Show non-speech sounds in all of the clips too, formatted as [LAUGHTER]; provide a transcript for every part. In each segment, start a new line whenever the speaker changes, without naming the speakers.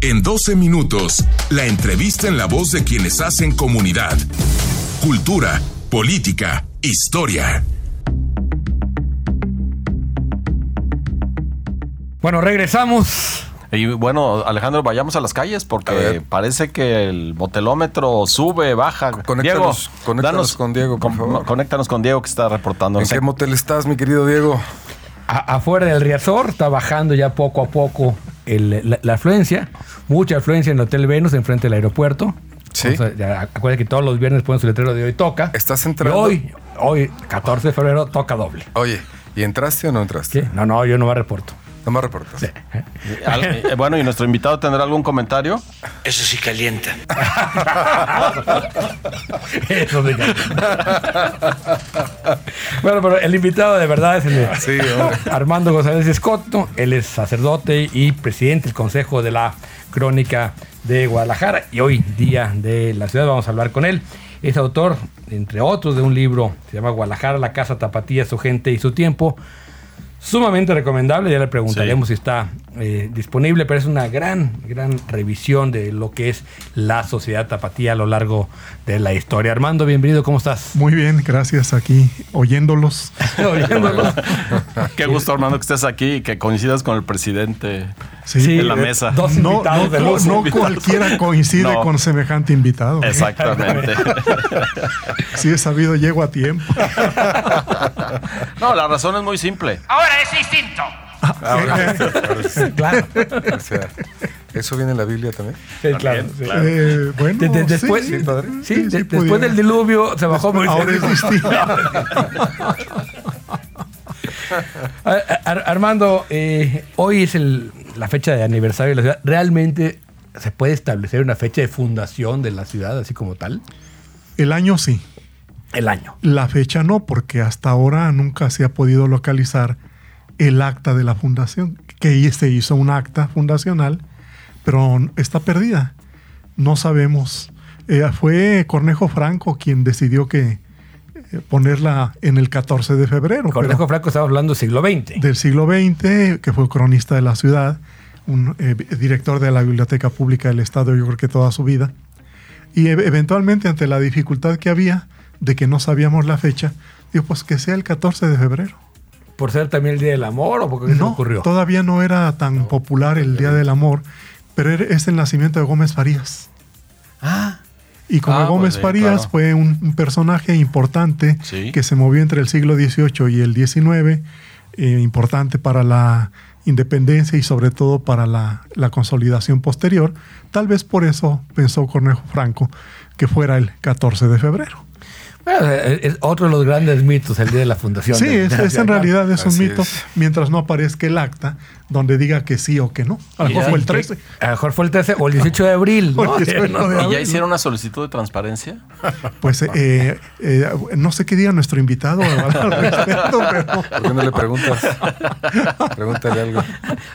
En 12 minutos, la entrevista en la voz de quienes hacen comunidad. Cultura, política, historia.
Bueno, regresamos.
Y bueno, Alejandro, vayamos a las calles porque parece que el motelómetro sube, baja.
Conéctanos,
Diego,
conéctanos
danos-
con Diego, por
con-
favor.
Conéctanos con Diego que está reportando.
¿En qué motel estás, mi querido Diego?
A- afuera del Riazor está bajando ya poco a poco el- la, la afluencia. Mucha afluencia en el Hotel Venus, enfrente del aeropuerto.
Sí.
Acuérdense que todos los viernes ponen su letrero de hoy toca.
¿Estás
Y
entrando?
hoy, hoy, 14 de febrero, toca doble.
Oye, ¿y entraste o no entraste?
¿Qué? No, no, yo no me reporto.
No me reportas. [LAUGHS]
Al- eh, bueno, ¿y nuestro invitado tendrá algún comentario?
Eso sí calienta.
Eso me encanta. bueno, pero el invitado de verdad es el de
Sí.
Armando González Escoto. Él es sacerdote y presidente del Consejo de la Crónica de Guadalajara. Y hoy, día de la ciudad, vamos a hablar con él. Es autor, entre otros, de un libro que se llama Guadalajara, la casa tapatía, su gente y su tiempo. Sumamente recomendable, ya le preguntaremos si está eh, disponible, pero es una gran, gran revisión de lo que es la sociedad tapatía a lo largo de la historia. Armando, bienvenido, ¿cómo estás?
Muy bien, gracias aquí, oyéndolos. [LAUGHS]
Oyéndolo. [LAUGHS]
Qué gusto, Armando, que estés aquí y que coincidas con el presidente
Sí,
en la
eh,
mesa. [LAUGHS]
Dos
No,
invitados
no,
de
cualquiera coincide
No.
con semejante invitado. ¿eh?
Exactamente.
Si he sabido, llego a tiempo.
no, la razón es muy simple.
Ahora es distinto.
Ahora, ahora sí. [LAUGHS]
Claro,
O sea, ¿eso viene en la Biblia también?
sí, claro, sí.
Eh, bueno,
De- de-
sí,
después,
sí,
padre.
sí,
Sí,
de-
sí
después del diluvio se bajó muy
Ahora es distinto. [LAUGHS]
Ar- Ar- Armando, eh, hoy es el- la fecha de aniversario de la ciudad. ¿Realmente se puede establecer una fecha de fundación de la ciudad así como tal?
El año sí,
El año.
la fecha no, porque hasta ahora nunca se ha podido localizar el acta de la fundación, que se hizo un acta fundacional, pero está perdida. No sabemos. Eh, fue Cornejo Franco quien decidió que eh, ponerla en el 14 de febrero. pero-
Cornejo Franco estamos hablando del siglo XX.
del siglo XX, que fue cronista de la ciudad, un eh, director de la Biblioteca Pública del Estado, yo creo que toda su vida. Y e- eventualmente, ante la dificultad que había de que no sabíamos la fecha, dijo, pues que sea el 14 de febrero.
¿Por ser también el Día del Amor o porque
No,
ocurrió?
todavía no era tan popular el Día del Amor, pero es el nacimiento de Gómez Farías.
Ah,
Y como
Ah, pues
Gómez
sí,
Farías
claro.
fue un, un personaje importante
Sí.
que se movió entre el siglo XVIII y el XIX, eh, importante para la independencia y sobre todo para la, la consolidación posterior, tal vez por eso pensó Cornejo Franco que fuera el 14 de febrero.
Bueno, es es otro de los grandes mitos, el Día de la Fundación.
Sí,
de-
es,
de la
es en realidad es un
Así
mito
es.
mientras no aparezca el acta donde diga que sí o que no. A lo mejor fue el
que-
13.
A lo mejor fue el 13 o el 18 de abril. [LAUGHS]
O
¿no?
el [LAUGHS] 18
No,
de
no.
¿Y ya hicieron una solicitud de transparencia? [LAUGHS]
Pues eh, eh, no sé qué diga nuestro invitado al respecto, pero
¿Por qué no le preguntas? Pregúntale algo.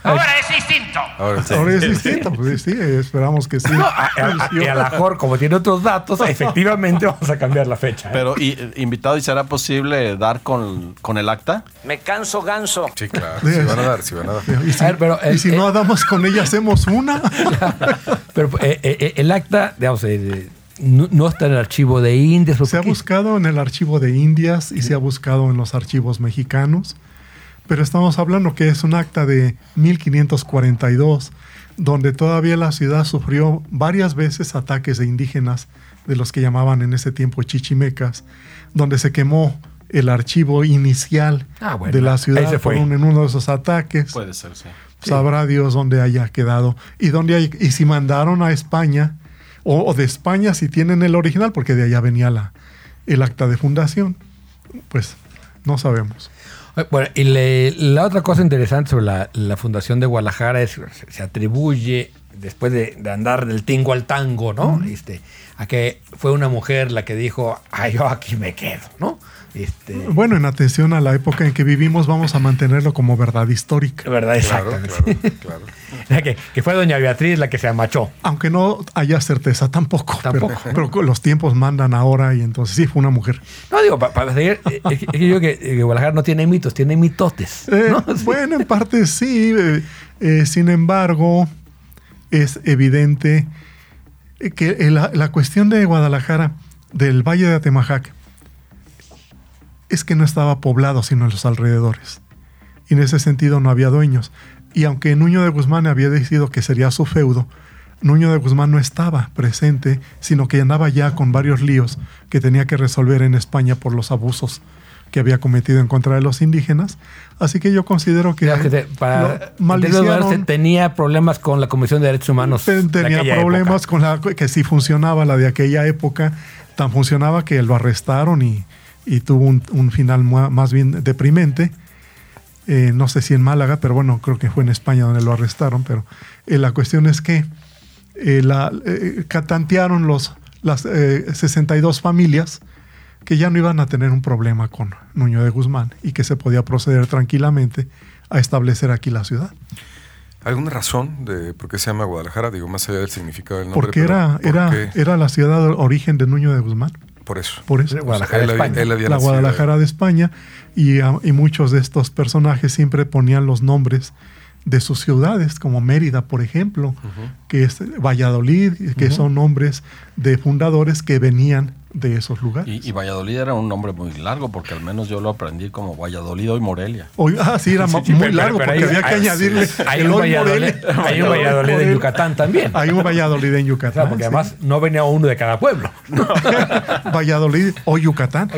Ahora es distinto.
Ahora sí.
ahora es distinto. Pues sí, esperamos que sí.
A- a- Y a lo mejor, como tiene otros datos, efectivamente vamos a cambiar la fecha. ¿eh?
Pero, y, eh, invitado, ¿y será posible dar con, con el acta?
Me canso ganso.
Sí, claro. Sí van a dar, sí van a dar.
Y si,
A ver, pero,
y
eh,
si
eh,
no damos con ella, hacemos una. [LAUGHS]
Pero eh, eh, eh, el acta, digamos, eh, no, no está en el archivo de Indias. ¿por
Se ha buscado en el archivo de Indias y se ha buscado en los archivos mexicanos, pero estamos hablando que es un acta de 1542, donde todavía la ciudad sufrió varias veces ataques de indígenas, de los que llamaban en ese tiempo chichimecas, donde se quemó el archivo inicial
Ah, bueno,
de la ciudad
se fue.
un- en uno de esos ataques.
Puede ser, sí.
Sabrá Dios dónde haya quedado. Y dónde hay- y si mandaron a España, o, o de España si tienen el original, porque de allá venía la, el acta de fundación. Pues no sabemos.
Bueno, y le- la otra cosa interesante sobre la, la fundación de Guadalajara es se atribuye, después de, de andar del tingo al tango, ¿no? Este, a que fue una mujer la que dijo, ah, yo aquí me quedo, ¿no? Este,
Bueno, en atención a la época en que vivimos, vamos a mantenerlo como verdad histórica.
¿Verdad?
Claro,
Exactamente.
claro, [LAUGHS] claro.
Que, que fue doña Beatriz la que se amachó.
Aunque no haya certeza tampoco.
Tampoco.
Pero, [LAUGHS] pero los tiempos mandan ahora y entonces sí fue una mujer.
No, digo, pa- para seguir, eh, es que- es que yo digo que, eh, que Guadalajara no tiene mitos, tiene mitotes.
Eh,
¿no? [LAUGHS] Sí.
Bueno, en parte sí. eh, eh, sin embargo, es evidente que la, la cuestión de Guadalajara, del Valle de Atemajac, es que no estaba poblado sino en los alrededores. Y en ese sentido no había dueños. Y aunque Nuño de Guzmán había decidido que sería su feudo, Nuño de Guzmán no estaba presente, sino que andaba ya con varios líos que tenía que resolver en España por los abusos que había cometido en contra de los indígenas. Así que yo considero que,
que te- para se tenía problemas con la Comisión de Derechos Humanos.
Ten-
de
tenía
aquella
problemas
época.
con la que sí funcionaba la de aquella época, tan funcionaba que lo arrestaron y, y tuvo un, un final más bien deprimente. Eh, no sé si en Málaga, pero bueno, creo que fue en España donde lo arrestaron, pero eh, la cuestión es que eh, la, eh, catantearon los, las eh, 62 familias que ya no iban a tener un problema con Nuño de Guzmán y que se podía proceder tranquilamente a establecer aquí la ciudad.
¿Alguna razón de por qué se llama Guadalajara? Digo, más allá del significado del nombre.
Porque era,
¿por
era,
qué?
era la ciudad de origen de Nuño de Guzmán.
Por eso.
Por eso.
Guadalajara,
él, había-
España.
él había
la
nacido
Guadalajara de España. Y, ah, y muchos de estos personajes siempre ponían los nombres de sus ciudades, como Mérida, por ejemplo, que es Valladolid, que son nombres de fundadores que venían de esos lugares.
Y, y Valladolid era un nombre muy largo, porque al menos yo lo aprendí como Valladolid y Morelia.
Hoy- ah, sí, era
Sí,
ma-
sí,
muy
pero-
largo
pero
porque
hay-
había que
hay-
añadirle
Hay
el
un
hoy
Valladolid,
Morelia. [LAUGHS]
hay un Valladolid en. Yucatán también.
Hay un Valladolid en Yucatán.
porque
sí.
además no venía uno de cada pueblo. [LAUGHS]
Valladolid o Yucatán.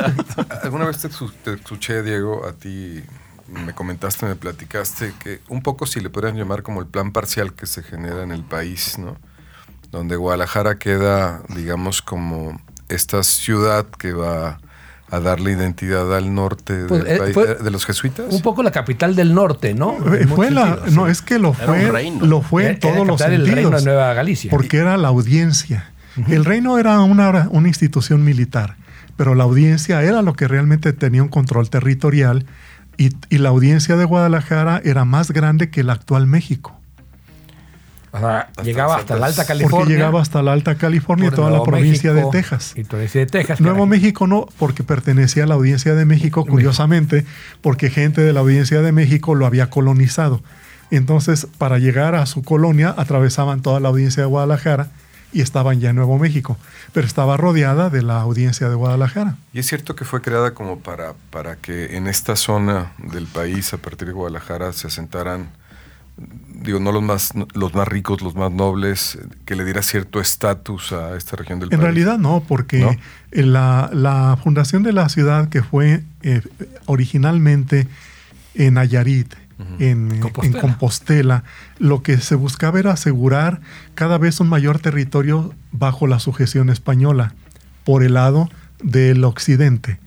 [LAUGHS]
Alguna vez te escuché, Diego, a ti me comentaste, me platicaste que un poco si le podrían llamar como el plan parcial que se genera en el país, ¿no? Donde Guadalajara queda, digamos, como esta ciudad que va a darle identidad al norte
Pues,
del
eh,
país,
fue
de los jesuitas.
Un poco la capital del norte, ¿no?
Eh, fue la, no,
sí.
es que lo fue,
reino.
lo fue en todos
era
los sentidos.
reino de Nueva Galicia.
Porque era la audiencia. El reino era una, una institución militar, pero la audiencia era lo que realmente tenía un control territorial y, y la audiencia de Guadalajara era más grande que el actual México.
O sea, llegaba hasta la Alta
Porque
California.
llegaba hasta la Alta California y toda la provincia
México
de Texas.
Y provincia de Texas.
Nuevo México no, porque pertenecía a la Audiencia de México, curiosamente, porque gente de la Audiencia de México lo había colonizado. Entonces, para llegar a su colonia, atravesaban toda la Audiencia de Guadalajara y estaban ya en Nuevo México, pero estaba rodeada de la Audiencia de Guadalajara.
Y es cierto que fue creada como para, para que en esta zona del país, a partir de Guadalajara, se asentaran, digo, no los más, los más ricos, los más nobles, que le diera cierto estatus a esta región del
En
país.
realidad no, porque
¿No?
en la, la fundación de la ciudad que fue eh, originalmente en Nayarit, en, eh,
Compostela.
en Compostela, lo que se buscaba era asegurar cada vez un mayor territorio bajo la sujeción española por el lado del occidente,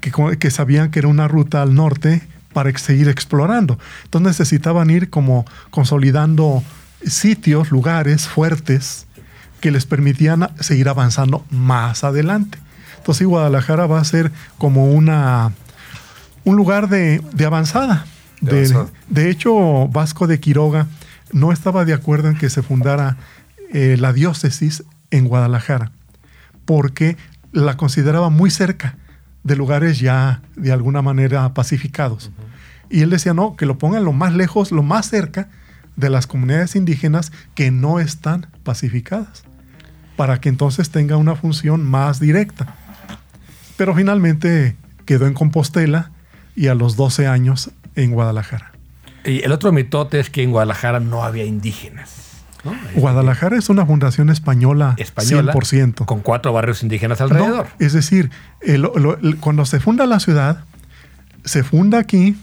que, que sabían que era una ruta al norte para seguir explorando. Entonces necesitaban ir como consolidando sitios, lugares fuertes que les permitían seguir avanzando más adelante. Entonces Guadalajara va a ser como una un lugar de, de avanzada.
De
De,
avanzada.
de hecho, Vasco de Quiroga no estaba de acuerdo en que se fundara eh, la diócesis en Guadalajara, porque la consideraba muy cerca de lugares ya de alguna manera pacificados. Y él decía, no, que lo pongan lo más lejos, lo más cerca de las comunidades indígenas que no están pacificadas, para que entonces tenga una función más directa. Pero finalmente quedó en Compostela y a los 12 años en Guadalajara.
Y el otro mitote es que en Guadalajara no había indígenas. ¿No?
Guadalajara es una fundación española,
española
100%.
con cuatro barrios indígenas
No,
alrededor.
es decir, el- lo- el- cuando se funda la ciudad, se funda aquí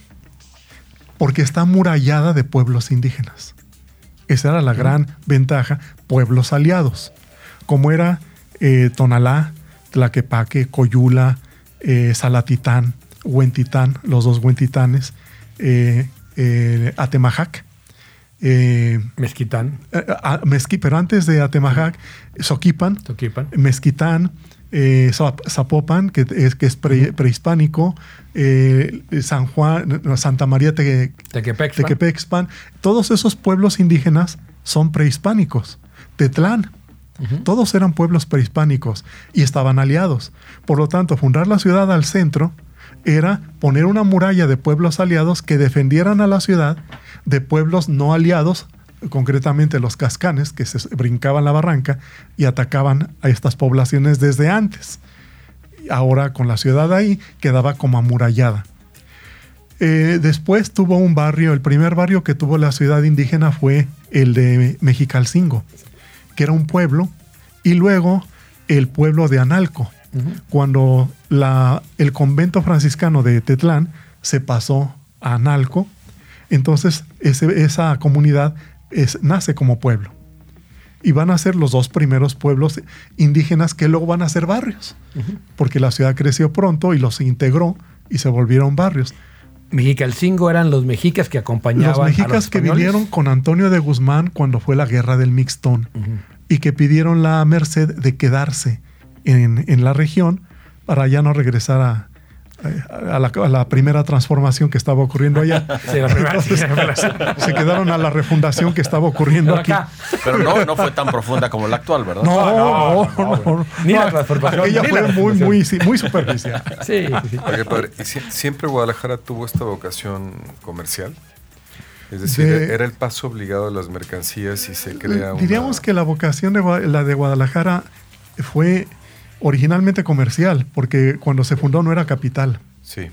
porque está amurallada de pueblos indígenas. Esa era la gran ventaja, pueblos aliados, como era eh, Tonalá, Tlaquepaque, Coyula, eh, Salatitán, Huentitán, los dos Huentitanes, eh, Atemajac, eh,
Mezquitán,
eh, ah, Mezqui- pero antes de Atemajac, Soquipan,
Toquipan.
Mezquitán, eh, Zap- Zapopan, que es, que es pre- prehispánico, eh, San Juan, Santa María Te-
Tequepexpan.
Tequepexpan, todos esos pueblos indígenas son prehispánicos. Tetlán, todos eran pueblos prehispánicos y estaban aliados. Por lo tanto, fundar la ciudad al centro era poner una muralla de pueblos aliados que defendieran a la ciudad de pueblos no aliados concretamente los cascanes, que se brincaban la barranca y atacaban a estas poblaciones desde antes. Ahora con la ciudad ahí quedaba como amurallada. Eh, después tuvo un barrio, el primer barrio que tuvo la ciudad indígena fue el de Mexicalcingo, que era un pueblo, y luego el pueblo de Analco, cuando la, el convento franciscano de Tetlán se pasó a Analco, entonces ese- esa comunidad es- nace como pueblo. Y van a ser los dos primeros pueblos indígenas que luego van a ser barrios, porque la ciudad creció pronto y los integró y se volvieron barrios.
Mexicalcingo eran los mexicas que acompañaban
Los
a
mexicas
los
que vinieron con Antonio de Guzmán cuando fue la guerra del Mixtón y que pidieron la merced de quedarse en, en la región para ya no regresar a, a la, a la primera transformación que estaba ocurriendo allá. [LAUGHS]
Sí, la primera- sí, la primera. [LAUGHS]
Se quedaron a la refundación que estaba ocurriendo
Pero
aquí.
Pero no, no fue tan profunda como la actual, ¿verdad?
No, no,
no,
no,
no,
no.
ni la transformación,
Aquella fue muy, muy, sí, muy superficial. [LAUGHS]
Sí, sí, sí.
Oye, padre, ¿y sie- siempre Guadalajara tuvo esta vocación comercial? Es decir,
De-
era el paso obligado de las mercancías y se crea una-
Diríamos que la vocación de Gua- la de Guadalajara fue originalmente comercial, porque cuando se fundó no era capital.
Sí,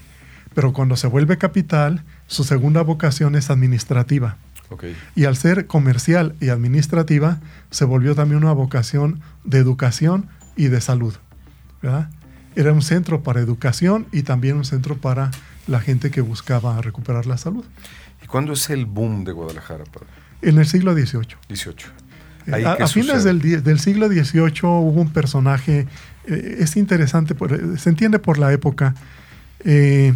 Pero cuando se vuelve capital, su segunda vocación es administrativa.
ok.
Y al ser comercial y administrativa, se volvió también una vocación de educación y de salud. ¿verdad? Era un centro para educación y también un centro para la gente que buscaba recuperar la salud.
¿Y cuándo es el boom de Guadalajara, padre?
En el siglo XVIII.
18.
Eh,
Ahí,
A,
¿qué
a fines del, siglo XVIII hubo un personaje, eh, es interesante, por- se entiende por la época. eh,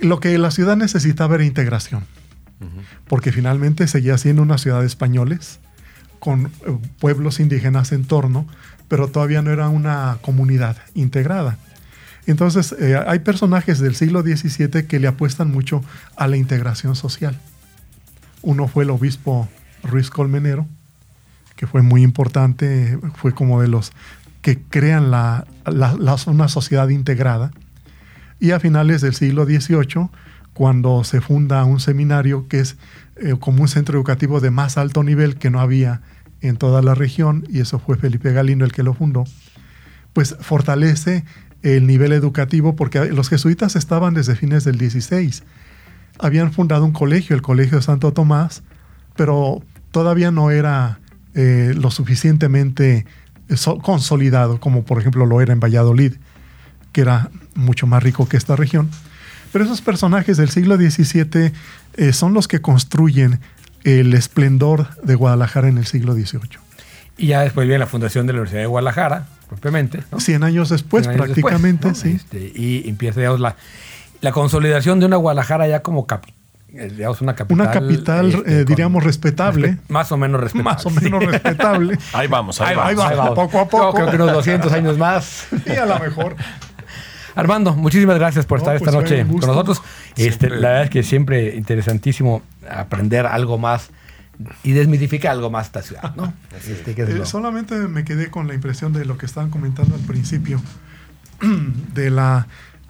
lo que la ciudad necesitaba era integración, porque finalmente seguía siendo una ciudad de españoles, con eh, pueblos indígenas en torno, pero todavía no era una comunidad integrada. Entonces, eh, hay personajes del siglo XVII que le apuestan mucho a la integración social. Uno fue el obispo Ruiz Colmenero, que fue muy importante, fue como de los que crean la, una sociedad integrada. Y a finales del siglo XVIII, cuando se funda un seminario que es eh, como un centro educativo de más alto nivel que no había en toda la región, y eso fue Felipe Galino el que lo fundó, pues fortalece el nivel educativo porque los jesuitas estaban desde fines del 16. Habían fundado un colegio, el Colegio de Santo Tomás, pero todavía no era eh, lo suficientemente eh, so- consolidado como por ejemplo lo era en Valladolid, que era mucho más rico que esta región. Pero esos personajes del siglo XVII eh, son los que construyen el esplendor de Guadalajara en el siglo XVIII.
Y ya después viene la fundación de la Universidad de Guadalajara, propiamente. ¿no?
Cien años después,
años
prácticamente,
después, ¿no?
sí.
Este, y empieza digamos, la, la consolidación de una Guadalajara ya como cap- eh, digamos, una capital.
Una capital,
este,
eh, diríamos, respetable.
respe- [LAUGHS] más o menos respetable.
Más o menos
sí.
respetable. [LAUGHS]
Ahí vamos, ahí,
Ahí
vamos.
va,
Poco a poco.
Yo creo que unos 200 años más. [LAUGHS]
Y a lo mejor.
Armando, muchísimas gracias por
No,
estar
pues,
esta noche con nosotros. Este, la verdad es que siempre interesantísimo aprender algo más y desmitificar algo más esta ciudad, ¿no? Este, que es
Eh, solamente me quedé con la impresión de lo que estaban comentando al principio, [CLEARS THROAT] de la,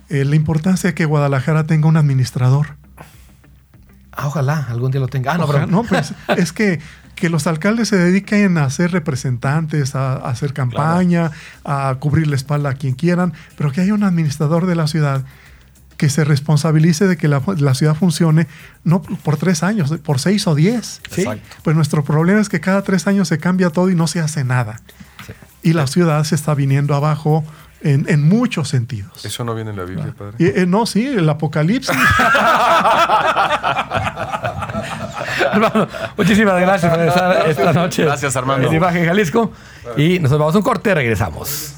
eh, la importancia de que Guadalajara tenga un administrador.
Ah, ojalá algún día lo tenga. Ah, no,
Ojalá-
pero
no, pues [LAUGHS] es que, que los alcaldes se dediquen a ser representantes, a, a hacer campaña, a cubrir la espalda a quien quieran, pero que haya un administrador de la ciudad que se responsabilice de que la, la ciudad funcione no por tres años, por seis o diez.
Sí.
Exacto.
Pues nuestro problema es que cada tres años se cambia todo y no se hace nada.
Sí.
Y la ciudad se está viniendo abajo en, en muchos sentidos.
¿Eso no viene en la Biblia, padre?
Y, eh, no, sí, el apocalipsis. [LAUGHS]
Hermano, muchísimas gracias por estar esta noche.
Gracias, Armando.
En Imagen Jalisco. Y nos vamos a un corte, regresamos.